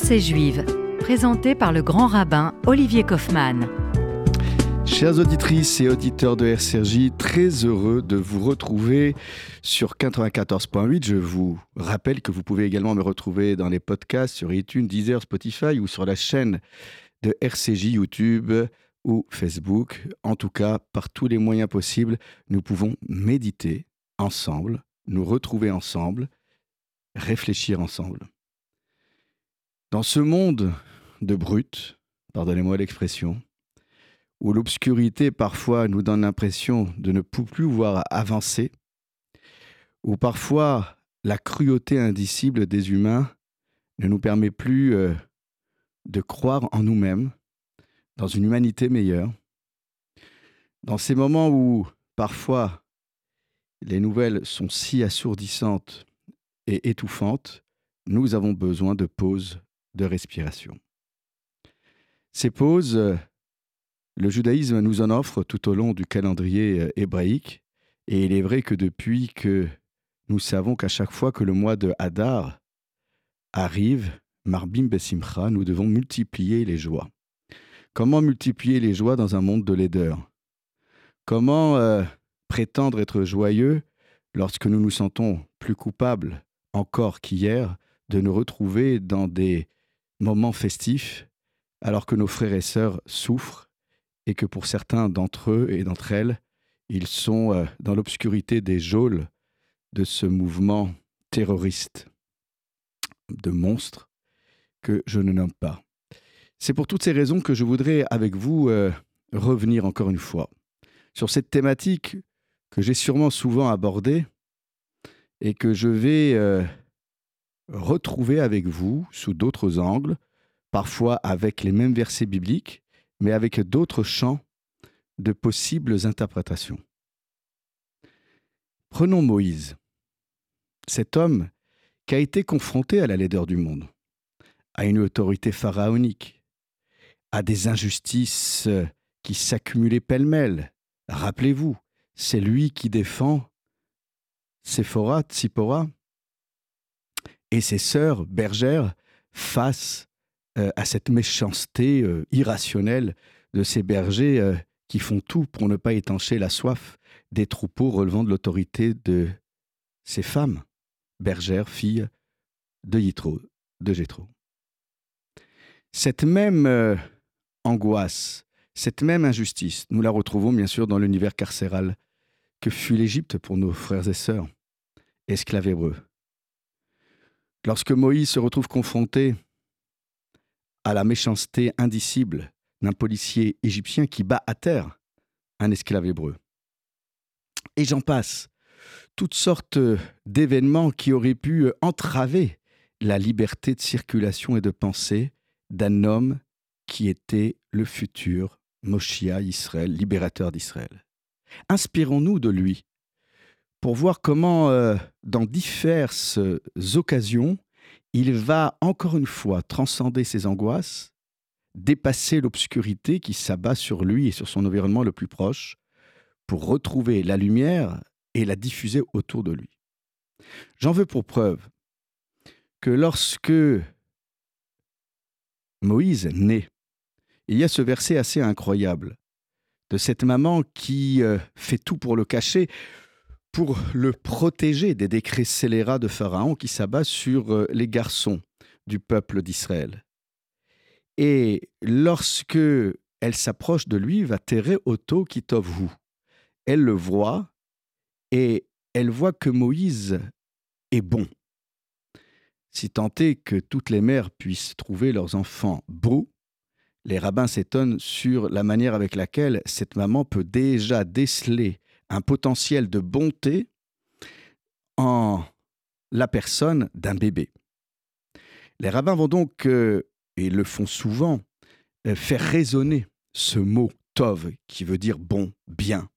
Pensée juive, présentée par le grand rabbin Olivier Kaufmann. Chères auditrices et auditeurs de RCRJ, très heureux de vous retrouver sur 94.8. Je vous rappelle que vous pouvez également me retrouver dans les podcasts sur iTunes, Deezer, Spotify ou sur la chaîne de RCJ YouTube ou Facebook. En tout cas, par tous les moyens possibles, nous pouvons méditer ensemble, nous retrouver ensemble, réfléchir ensemble. Dans ce monde de brutes, pardonnez-moi l'expression, où l'obscurité parfois nous donne l'impression de ne plus voir avancer, où parfois la cruauté indicible des humains ne nous permet plus euh, de croire en nous-mêmes, dans une humanité meilleure, dans ces moments où parfois les nouvelles sont si assourdissantes et étouffantes, nous avons besoin de pauses de respiration. Ces pauses, euh, le judaïsme nous en offre tout au long du calendrier euh, hébraïque, et il est vrai que depuis que nous savons qu'à chaque fois que le mois de Hadar arrive, Marbim Besimcha, nous devons multiplier les joies. Comment multiplier les joies dans un monde de laideur? Comment euh, prétendre être joyeux lorsque nous nous sentons plus coupables encore qu'hier de nous retrouver dans des moment festif, alors que nos frères et sœurs souffrent et que pour certains d'entre eux et d'entre elles, ils sont euh, dans l'obscurité des geôles de ce mouvement terroriste de monstres que je ne nomme pas. C'est pour toutes ces raisons que je voudrais avec vous euh, revenir encore une fois sur cette thématique que j'ai sûrement souvent abordée et que je vais euh, retrouver avec vous sous d'autres angles, parfois avec les mêmes versets bibliques, mais avec d'autres champs de possibles interprétations. Prenons Moïse, cet homme qui a été confronté à la laideur du monde, à une autorité pharaonique, à des injustices qui s'accumulaient pêle-mêle. Rappelez-vous, c'est lui qui défend Séphora, Tsipora, et ses sœurs bergères face euh, à cette méchanceté euh, irrationnelle de ces bergers euh, qui font tout pour ne pas étancher la soif des troupeaux relevant de l'autorité de ces femmes, bergères, filles de Yitro, de Jétro. Cette même angoisse, cette même injustice, nous la retrouvons bien sûr dans l'univers carcéral que fut l'Égypte pour nos frères et sœurs, esclaves hébreux. Lorsque Moïse se retrouve confronté à la méchanceté indicible d'un policier égyptien qui bat à terre un esclave hébreu. Et j'en passe. Toutes sortes d'événements qui auraient pu entraver la liberté de circulation et de pensée d'un homme qui était le futur Moshia Israël, libérateur d'Israël. Inspirons-nous de lui pour voir comment, euh, dans diverses occasions, il va encore une fois transcender ses angoisses, dépasser l'obscurité qui s'abat sur lui et sur son environnement le plus proche, pour retrouver la lumière et la diffuser autour de lui. J'en veux pour preuve que lorsque Moïse naît, il y a ce verset assez incroyable de cette maman qui euh, fait tout pour le cacher pour le protéger des décrets scélérats de Pharaon qui s'abat sur euh, les garçons du peuple d'Israël. Et lorsque elle s'approche de lui, va terrer Otto Kitovhu. Elle le voit et elle voit que Moïse est bon. Si tant est que toutes les mères puissent trouver leurs enfants beaux, les rabbins s'étonnent sur la manière avec laquelle cette maman peut déjà déceler un potentiel de bonté en la personne d'un bébé. Les rabbins vont donc, euh, et le font souvent, euh, faire résonner ce mot tov, qui veut dire bon, bien,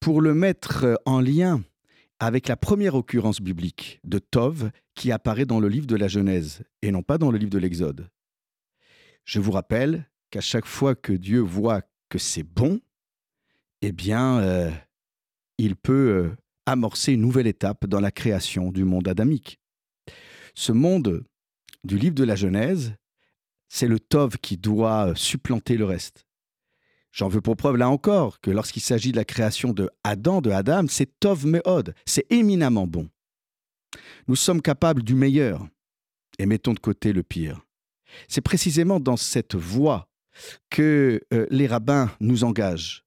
pour le mettre en lien avec la première occurrence biblique de tov qui apparaît dans le livre de la Genèse et non pas dans le livre de l'Exode. Je vous rappelle qu'à chaque fois que Dieu voit que c'est bon, eh bien, euh, il peut euh, amorcer une nouvelle étape dans la création du monde adamique. Ce monde du livre de la Genèse, c'est le Tov qui doit supplanter le reste. J'en veux pour preuve là encore que lorsqu'il s'agit de la création de Adam, de Adam, c'est Tov Meod, c'est éminemment bon. Nous sommes capables du meilleur et mettons de côté le pire. C'est précisément dans cette voie que euh, les rabbins nous engagent.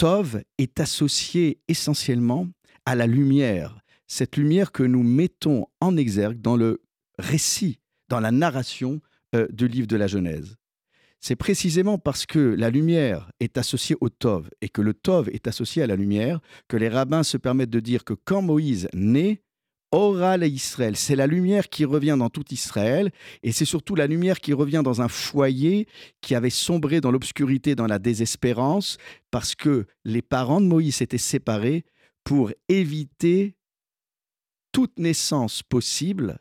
Tov est associé essentiellement à la lumière, cette lumière que nous mettons en exergue dans le récit, dans la narration euh, du livre de la Genèse. C'est précisément parce que la lumière est associée au Tov et que le Tov est associé à la lumière que les rabbins se permettent de dire que quand Moïse naît, Oral et Israël, c'est la lumière qui revient dans tout Israël et c'est surtout la lumière qui revient dans un foyer qui avait sombré dans l'obscurité, dans la désespérance, parce que les parents de Moïse s'étaient séparés pour éviter toute naissance possible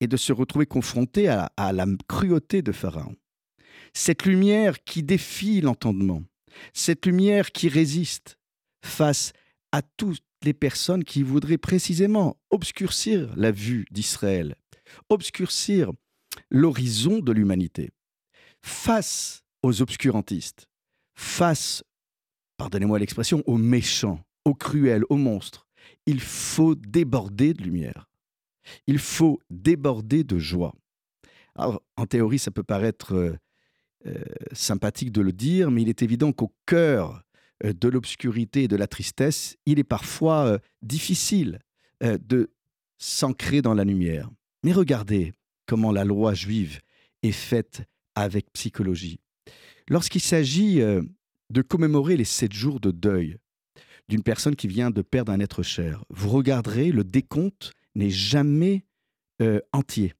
et de se retrouver confrontés à, à la cruauté de Pharaon. Cette lumière qui défie l'entendement, cette lumière qui résiste face à toutes les personnes qui voudraient précisément obscurcir la vue d'Israël, obscurcir l'horizon de l'humanité, face aux obscurantistes, face, pardonnez-moi l'expression, aux méchants, aux cruels, aux monstres. Il faut déborder de lumière. Il faut déborder de joie. Alors, en théorie, ça peut paraître euh, euh, sympathique de le dire, mais il est évident qu'au cœur de l'obscurité et de la tristesse, il est parfois euh, difficile de s'ancrer dans la lumière. Mais regardez comment la loi juive est faite avec psychologie. Lorsqu'il s'agit de commémorer les sept jours de deuil d'une personne qui vient de perdre un être cher, vous regarderez, le décompte n'est jamais entier.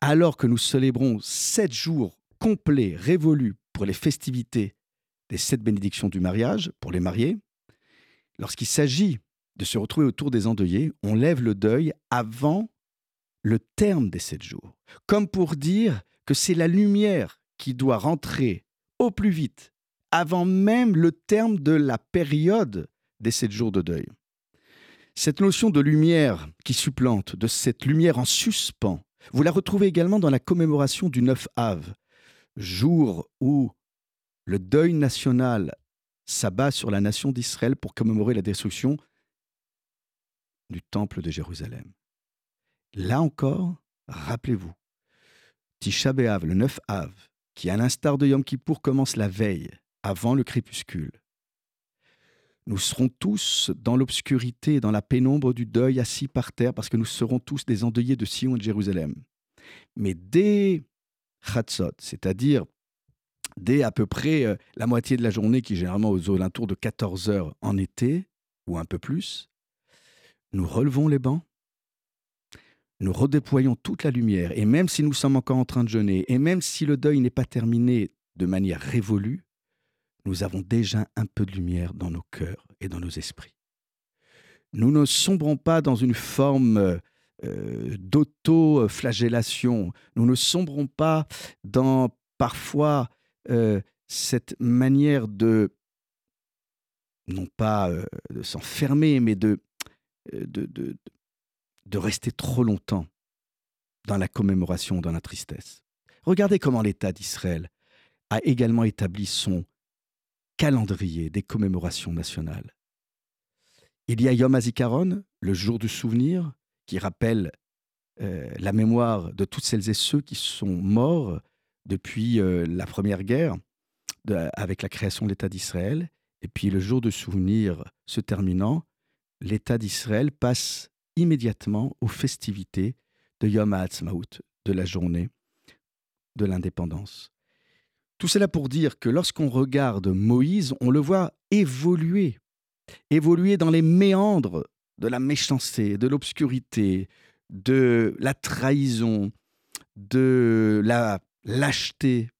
Alors que nous célébrons sept jours complet, révolu pour les festivités des sept bénédictions du mariage, pour les mariés, lorsqu'il s'agit de se retrouver autour des endeuillés, on lève le deuil avant le terme des sept jours, comme pour dire que c'est la lumière qui doit rentrer au plus vite, avant même le terme de la période des sept jours de deuil. Cette notion de lumière qui supplante, de cette lumière en suspens, vous la retrouvez également dans la commémoration du 9 Ave, jour où le deuil national s'abat sur la nation d'Israël pour commémorer la destruction du temple de Jérusalem. Là encore, rappelez-vous, Tisha B'Av, le 9 Av, qui à l'instar de Yom Kippour commence la veille, avant le crépuscule. Nous serons tous dans l'obscurité, dans la pénombre du deuil, assis par terre, parce que nous serons tous des endeuillés de Sion et de Jérusalem. Mais dès Chatzot, c'est-à-dire dès à peu près euh, la moitié de la journée, qui est généralement aux alentours de 14 heures en été, ou un peu plus, nous relevons les bancs, nous redéployons toute la lumière, et même si nous sommes encore en train de jeûner, et même si le deuil n'est pas terminé de manière révolue, nous avons déjà un peu de lumière dans nos cœurs et dans nos esprits. Nous ne sombrons pas dans une forme euh, d'auto-flagellation. Nous ne sombrons pas dans parfois euh, cette manière de, non pas euh, de s'enfermer, mais de, de, de, de rester trop longtemps dans la commémoration, dans la tristesse. Regardez comment l'État d'Israël a également établi son calendrier des commémorations nationales. Il y a Yom HaZikaron, le jour du souvenir, qui rappelle euh, la mémoire de toutes celles et ceux qui sont morts depuis euh, la Première Guerre, avec la création de l'État d'Israël. Et puis le jour de souvenir se terminant, l'État d'Israël passe immédiatement aux festivités de Yom HaAtzmaut, de la journée de l'indépendance. Tout cela pour dire que lorsqu'on regarde Moïse, on le voit évoluer, évoluer dans les méandres de la méchanceté, de l'obscurité, de la trahison, de la lâcheté.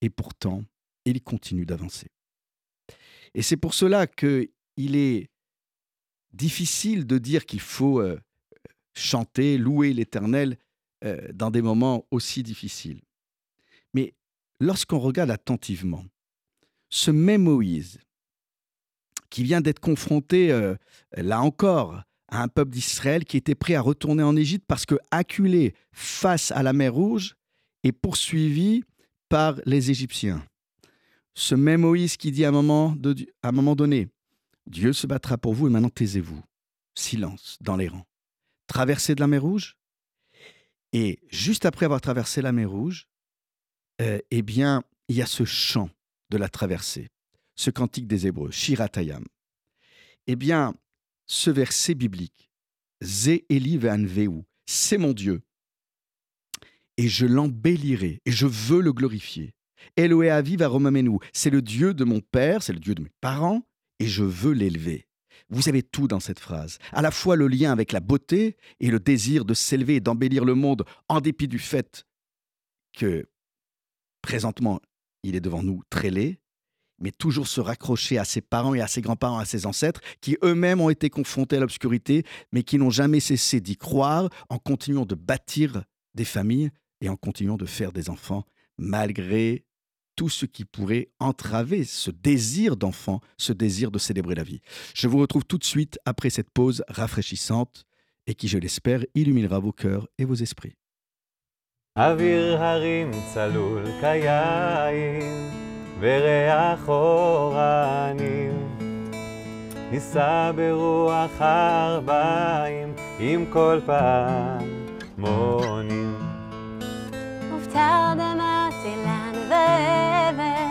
Et pourtant, il continue d'avancer. Et c'est pour cela qu'il est difficile de dire qu'il faut euh, chanter, louer l'Éternel euh, dans des moments aussi difficiles. Mais lorsqu'on regarde attentivement, ce même Moïse qui vient d'être confronté, euh, là encore, à un peuple d'Israël qui était prêt à retourner en Égypte parce que acculé face à la mer Rouge et poursuivi par les Égyptiens. Ce même Moïse qui dit à un moment, donné, Dieu se battra pour vous et maintenant taisez-vous. Silence dans les rangs. Traversée de la mer Rouge. Et juste après avoir traversé la mer Rouge, euh, eh bien, il y a ce chant de la traversée, ce cantique des Hébreux, Shiratayam. Eh bien, ce verset biblique, Ze Eli Veu, c'est mon Dieu, et je l'embellirai, et je veux le glorifier. Eloé Aviv Romamenu, c'est le Dieu de mon père, c'est le Dieu de mes parents, et je veux l'élever. Vous avez tout dans cette phrase, à la fois le lien avec la beauté et le désir de s'élever et d'embellir le monde en dépit du fait que présentement il est devant nous très laid, mais toujours se raccrocher à ses parents et à ses grands-parents, à ses ancêtres, qui eux-mêmes ont été confrontés à l'obscurité, mais qui n'ont jamais cessé d'y croire en continuant de bâtir des familles et en continuant de faire des enfants, malgré tout ce qui pourrait entraver ce désir d'enfant, ce désir de célébrer la vie. Je vous retrouve tout de suite après cette pause rafraîchissante et qui, je l'espère, illuminera vos cœurs et vos esprits. אוויר הרים צלול כיין, וריח אורנים. נישא ברוח ארבעים, עם כל פעמונים. ותרדמתי לנו ואבן,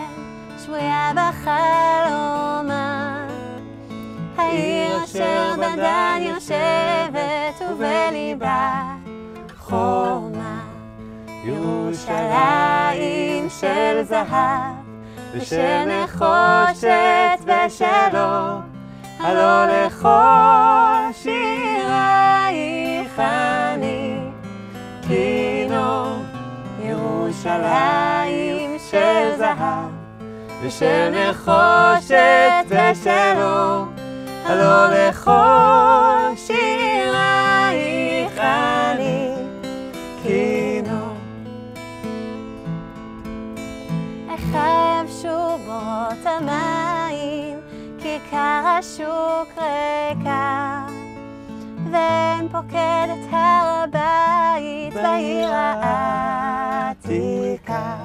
שבויה בחלומה. העיר אשר בדן יושבת, ובליבה חומה. ירושלים של זהב, ושל נחושת ושלו, הלא לכל שירייך אני כינור. ירושלים של זהב, ושל נחושת ושלו, הלא לכל שירייך אני כינור. החרב שובות המים, כיכר השוק ריקה, ואין פוקד את הר הבית בעיר העתיקה.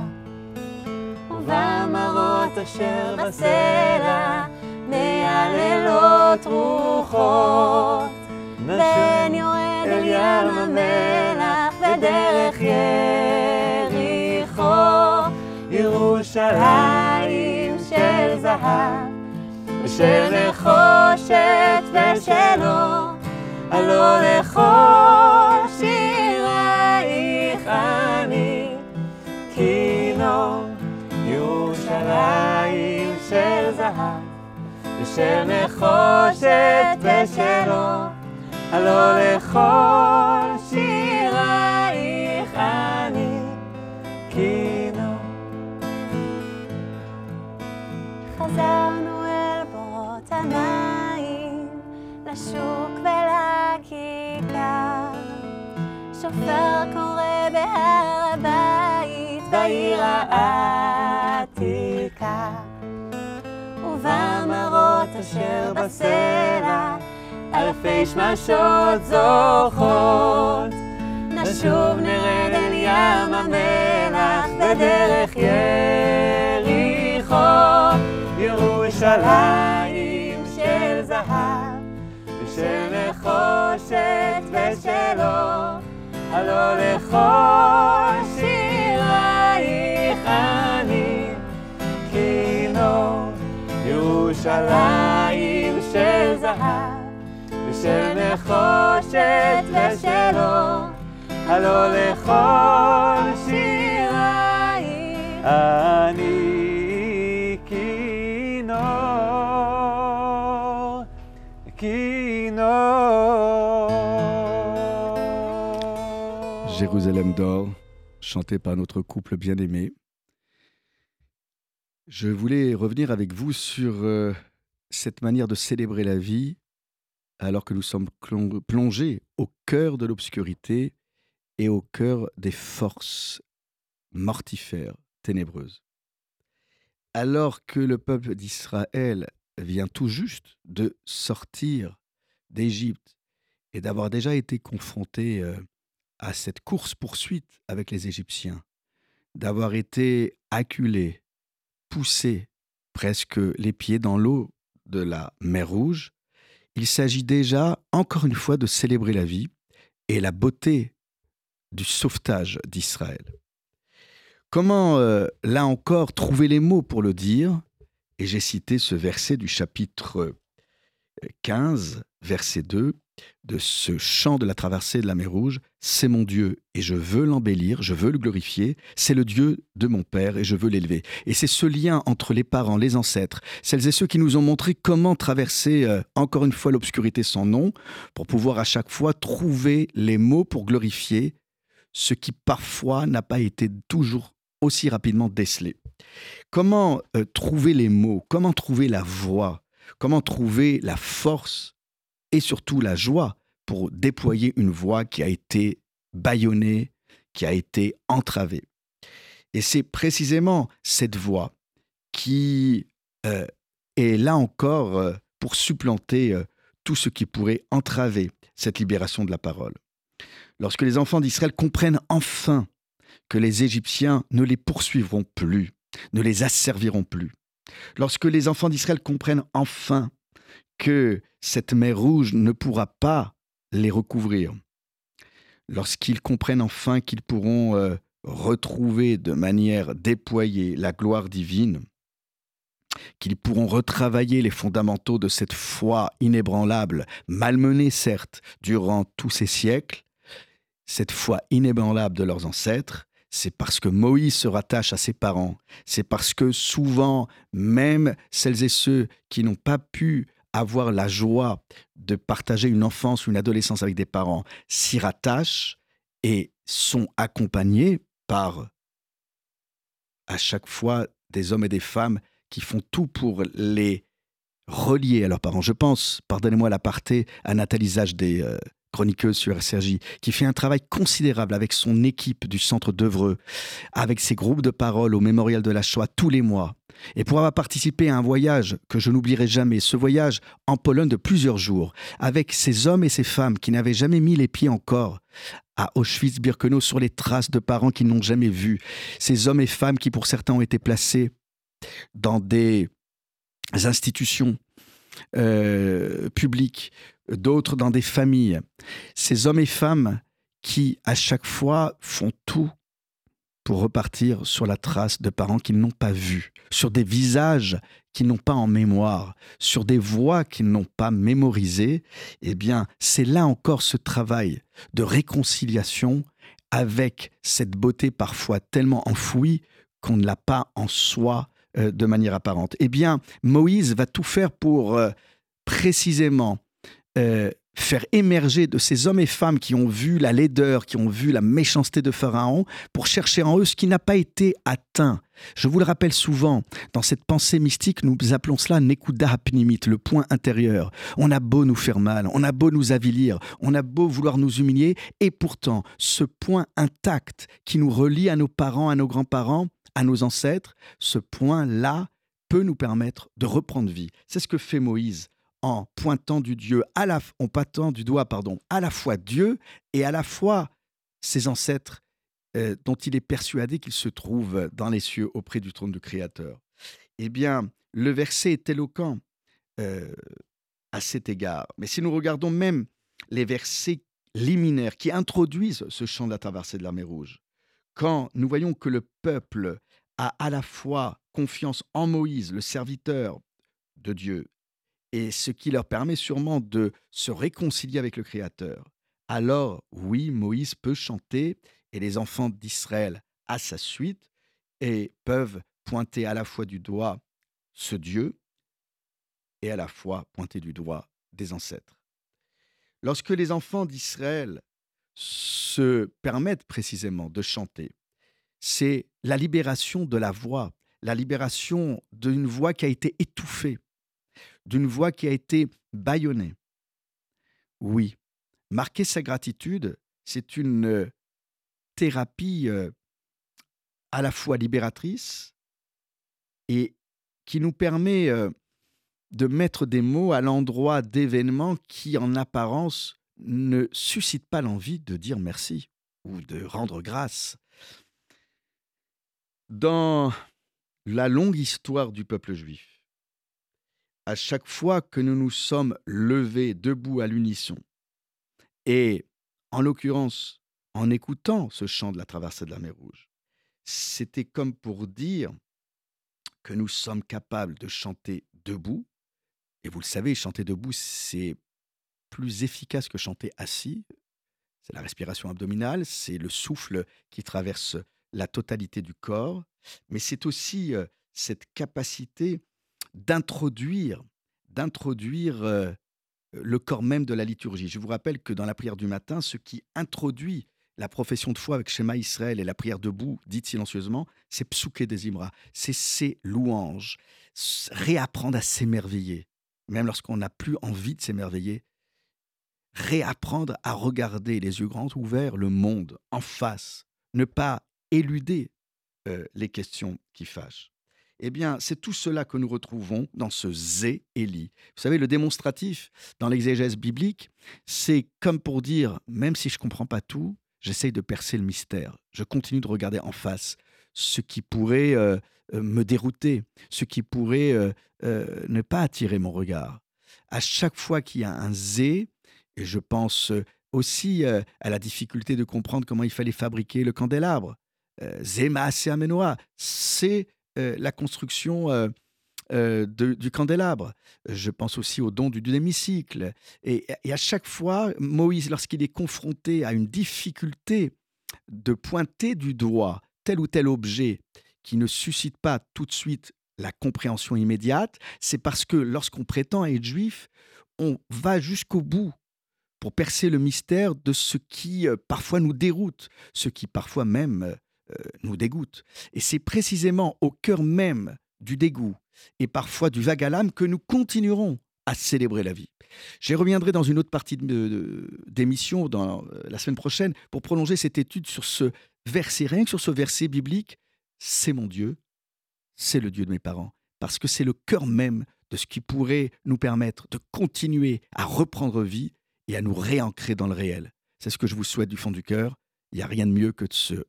ובמראות אשר בסלע, מייללות רוחות, בן יורד אל ים המלח בדרך יריחו. ירושלים של זהב, ושל נחושת ושלו, הלא לכל שירייך ירושלים של זהב, ושל נחושת ושלו, הלא לכל שירייך אני כינור. חזרנו אל בורות המים, לשוק ולכיכר. שופר קורא בהר הבית, בעיר העתיקה. אשר בסלע, אלפי שמשות זוכות. נשוב נרד אל ים המלח בדרך יריחו. ירושלים של זהב, ושל נחושת ושלו, הלא לכל שירייך אני כינור. ירושלים של זהב, ושל נחושת ושלו, הלא לכל שירייך אני כינור, כינור. Jérusalem d'or, chanté par notre couple bien-aimé. je voulais revenir avec vous sur euh, cette manière de célébrer la vie alors que nous sommes plongés au cœur de l'obscurité et au cœur des forces mortifères, ténébreuses. Alors que le peuple d'Israël vient tout juste de sortir d'Égypte et d'avoir déjà été confronté euh, à cette course-poursuite avec les Égyptiens, d'avoir été acculé, poussé presque les pieds dans l'eau de la mer Rouge, il s'agit déjà, encore une fois, de célébrer la vie et la beauté du sauvetage d'Israël. Comment, euh, là encore, trouver les mots pour le dire? Et j'ai cité ce verset du chapitre 15, verset 2, de ce chant de la traversée de la mer Rouge, c'est mon Dieu et je veux l'embellir, je veux le glorifier, c'est le Dieu de mon Père et je veux l'élever. Et c'est ce lien entre les parents, les ancêtres, celles et ceux qui nous ont montré comment traverser euh, encore une fois l'obscurité sans nom, pour pouvoir à chaque fois trouver les mots pour glorifier ce qui parfois n'a pas été toujours aussi rapidement décelé. Comment euh, trouver les mots, comment trouver la voix, comment trouver la force et surtout la joie pour déployer une voix qui a été bâillonnée, qui a été entravée. Et c'est précisément cette voix qui euh, est là encore euh, pour supplanter euh, tout ce qui pourrait entraver cette libération de la parole. Lorsque les enfants d'Israël comprennent enfin que les Égyptiens ne les poursuivront plus, ne les asserviront plus, lorsque les enfants d'Israël comprennent enfin que cette mer rouge ne pourra pas les recouvrir. Lorsqu'ils comprennent enfin qu'ils pourront euh, retrouver de manière déployée la gloire divine, qu'ils pourront retravailler les fondamentaux de cette foi inébranlable, malmenée certes durant tous ces siècles, cette foi inébranlable de leurs ancêtres, c'est parce que Moïse se rattache à ses parents, c'est parce que souvent, même celles et ceux qui n'ont pas pu avoir la joie de partager une enfance ou une adolescence avec des parents s'y rattachent et sont accompagnés par à chaque fois des hommes et des femmes qui font tout pour les relier à leurs parents. Je pense, pardonnez-moi l'aparté, à Nathalie Zage des euh, chroniqueuse sur SRJ, qui fait un travail considérable avec son équipe du centre d'œuvreux, avec ses groupes de parole au mémorial de la Shoah tous les mois, et pour avoir participé à un voyage que je n'oublierai jamais, ce voyage en Pologne de plusieurs jours, avec ces hommes et ces femmes qui n'avaient jamais mis les pieds encore à Auschwitz-Birkenau sur les traces de parents qu'ils n'ont jamais vus, ces hommes et femmes qui pour certains ont été placés dans des institutions euh, publiques d'autres dans des familles. Ces hommes et femmes qui, à chaque fois, font tout pour repartir sur la trace de parents qu'ils n'ont pas vus, sur des visages qu'ils n'ont pas en mémoire, sur des voix qu'ils n'ont pas mémorisées, eh bien, c'est là encore ce travail de réconciliation avec cette beauté parfois tellement enfouie qu'on ne l'a pas en soi euh, de manière apparente. Eh bien, Moïse va tout faire pour euh, précisément euh, faire émerger de ces hommes et femmes qui ont vu la laideur, qui ont vu la méchanceté de Pharaon, pour chercher en eux ce qui n'a pas été atteint. Je vous le rappelle souvent, dans cette pensée mystique, nous appelons cela Nekuda Hapnimit, le point intérieur. On a beau nous faire mal, on a beau nous avilir, on a beau vouloir nous humilier, et pourtant, ce point intact qui nous relie à nos parents, à nos grands-parents, à nos ancêtres, ce point-là peut nous permettre de reprendre vie. C'est ce que fait Moïse en pointant du Dieu à la, en du doigt pardon à la fois Dieu et à la fois ses ancêtres euh, dont il est persuadé qu'ils se trouvent dans les cieux auprès du trône du Créateur. Eh bien, le verset est éloquent euh, à cet égard. Mais si nous regardons même les versets liminaires qui introduisent ce chant de la traversée de la mer Rouge, quand nous voyons que le peuple a à la fois confiance en Moïse, le serviteur de Dieu, et ce qui leur permet sûrement de se réconcilier avec le Créateur, alors oui, Moïse peut chanter et les enfants d'Israël à sa suite et peuvent pointer à la fois du doigt ce Dieu et à la fois pointer du doigt des ancêtres. Lorsque les enfants d'Israël se permettent précisément de chanter, c'est la libération de la voix, la libération d'une voix qui a été étouffée, d'une voix qui a été bâillonnée. Oui, marquer sa gratitude, c'est une thérapie euh, à la fois libératrice et qui nous permet euh, de mettre des mots à l'endroit d'événements qui, en apparence, ne suscite pas l'envie de dire merci ou de rendre grâce. Dans la longue histoire du peuple juif, à chaque fois que nous nous sommes levés debout à l'unisson, et en l'occurrence en écoutant ce chant de la traversée de la mer Rouge, c'était comme pour dire que nous sommes capables de chanter debout. Et vous le savez, chanter debout, c'est plus efficace que chanter assis. C'est la respiration abdominale, c'est le souffle qui traverse la totalité du corps, mais c'est aussi euh, cette capacité d'introduire, d'introduire euh, le corps même de la liturgie. Je vous rappelle que dans la prière du matin, ce qui introduit la profession de foi avec Shema Israël et la prière debout, dite silencieusement, c'est Psouké des Imra, c'est ses louanges. Réapprendre à s'émerveiller, même lorsqu'on n'a plus envie de s'émerveiller. Réapprendre à regarder les yeux grands ouverts le monde en face, ne pas éluder euh, les questions qui fâchent. Eh bien, c'est tout cela que nous retrouvons dans ce Zé Élie. Vous savez, le démonstratif dans l'exégèse biblique, c'est comme pour dire, même si je ne comprends pas tout, j'essaye de percer le mystère. Je continue de regarder en face ce qui pourrait euh, euh, me dérouter, ce qui pourrait euh, ne pas attirer mon regard. À chaque fois qu'il y a un zé, et je pense aussi à la difficulté de comprendre comment il fallait fabriquer le candélabre. Zéma Amenoa, c'est la construction euh, du candélabre. Je pense aussi au don du, hémicycle. Et, à chaque fois, Moïse, lorsqu'il est confronté à une difficulté de pointer du doigt tel ou tel objet qui ne suscite pas tout de suite la compréhension immédiate, c'est parce que lorsqu'on prétend être juif, on va jusqu'au bout pour percer le mystère de ce qui euh, parfois nous déroute, ce qui parfois même euh, nous dégoûte. Et c'est précisément au cœur même du dégoût et parfois du vague à l'âme que nous continuerons à célébrer la vie. J'y reviendrai dans une autre partie d'émission dans euh, la semaine prochaine pour prolonger cette étude sur ce verset, rien que sur ce verset biblique. C'est mon Dieu, c'est le Dieu de mes parents, parce que c'est le cœur même de ce qui pourrait nous permettre de continuer à reprendre vie et à nous réancrer dans le réel. C'est ce que je vous souhaite du fond du cœur. Il n'y a rien de mieux que de se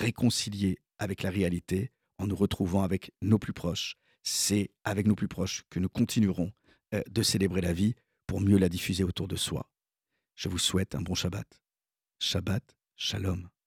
réconcilier avec la réalité en nous retrouvant avec nos plus proches. C'est avec nos plus proches que nous continuerons euh, de célébrer la vie pour mieux la diffuser autour de soi. Je vous souhaite un bon Shabbat. Shabbat, shalom.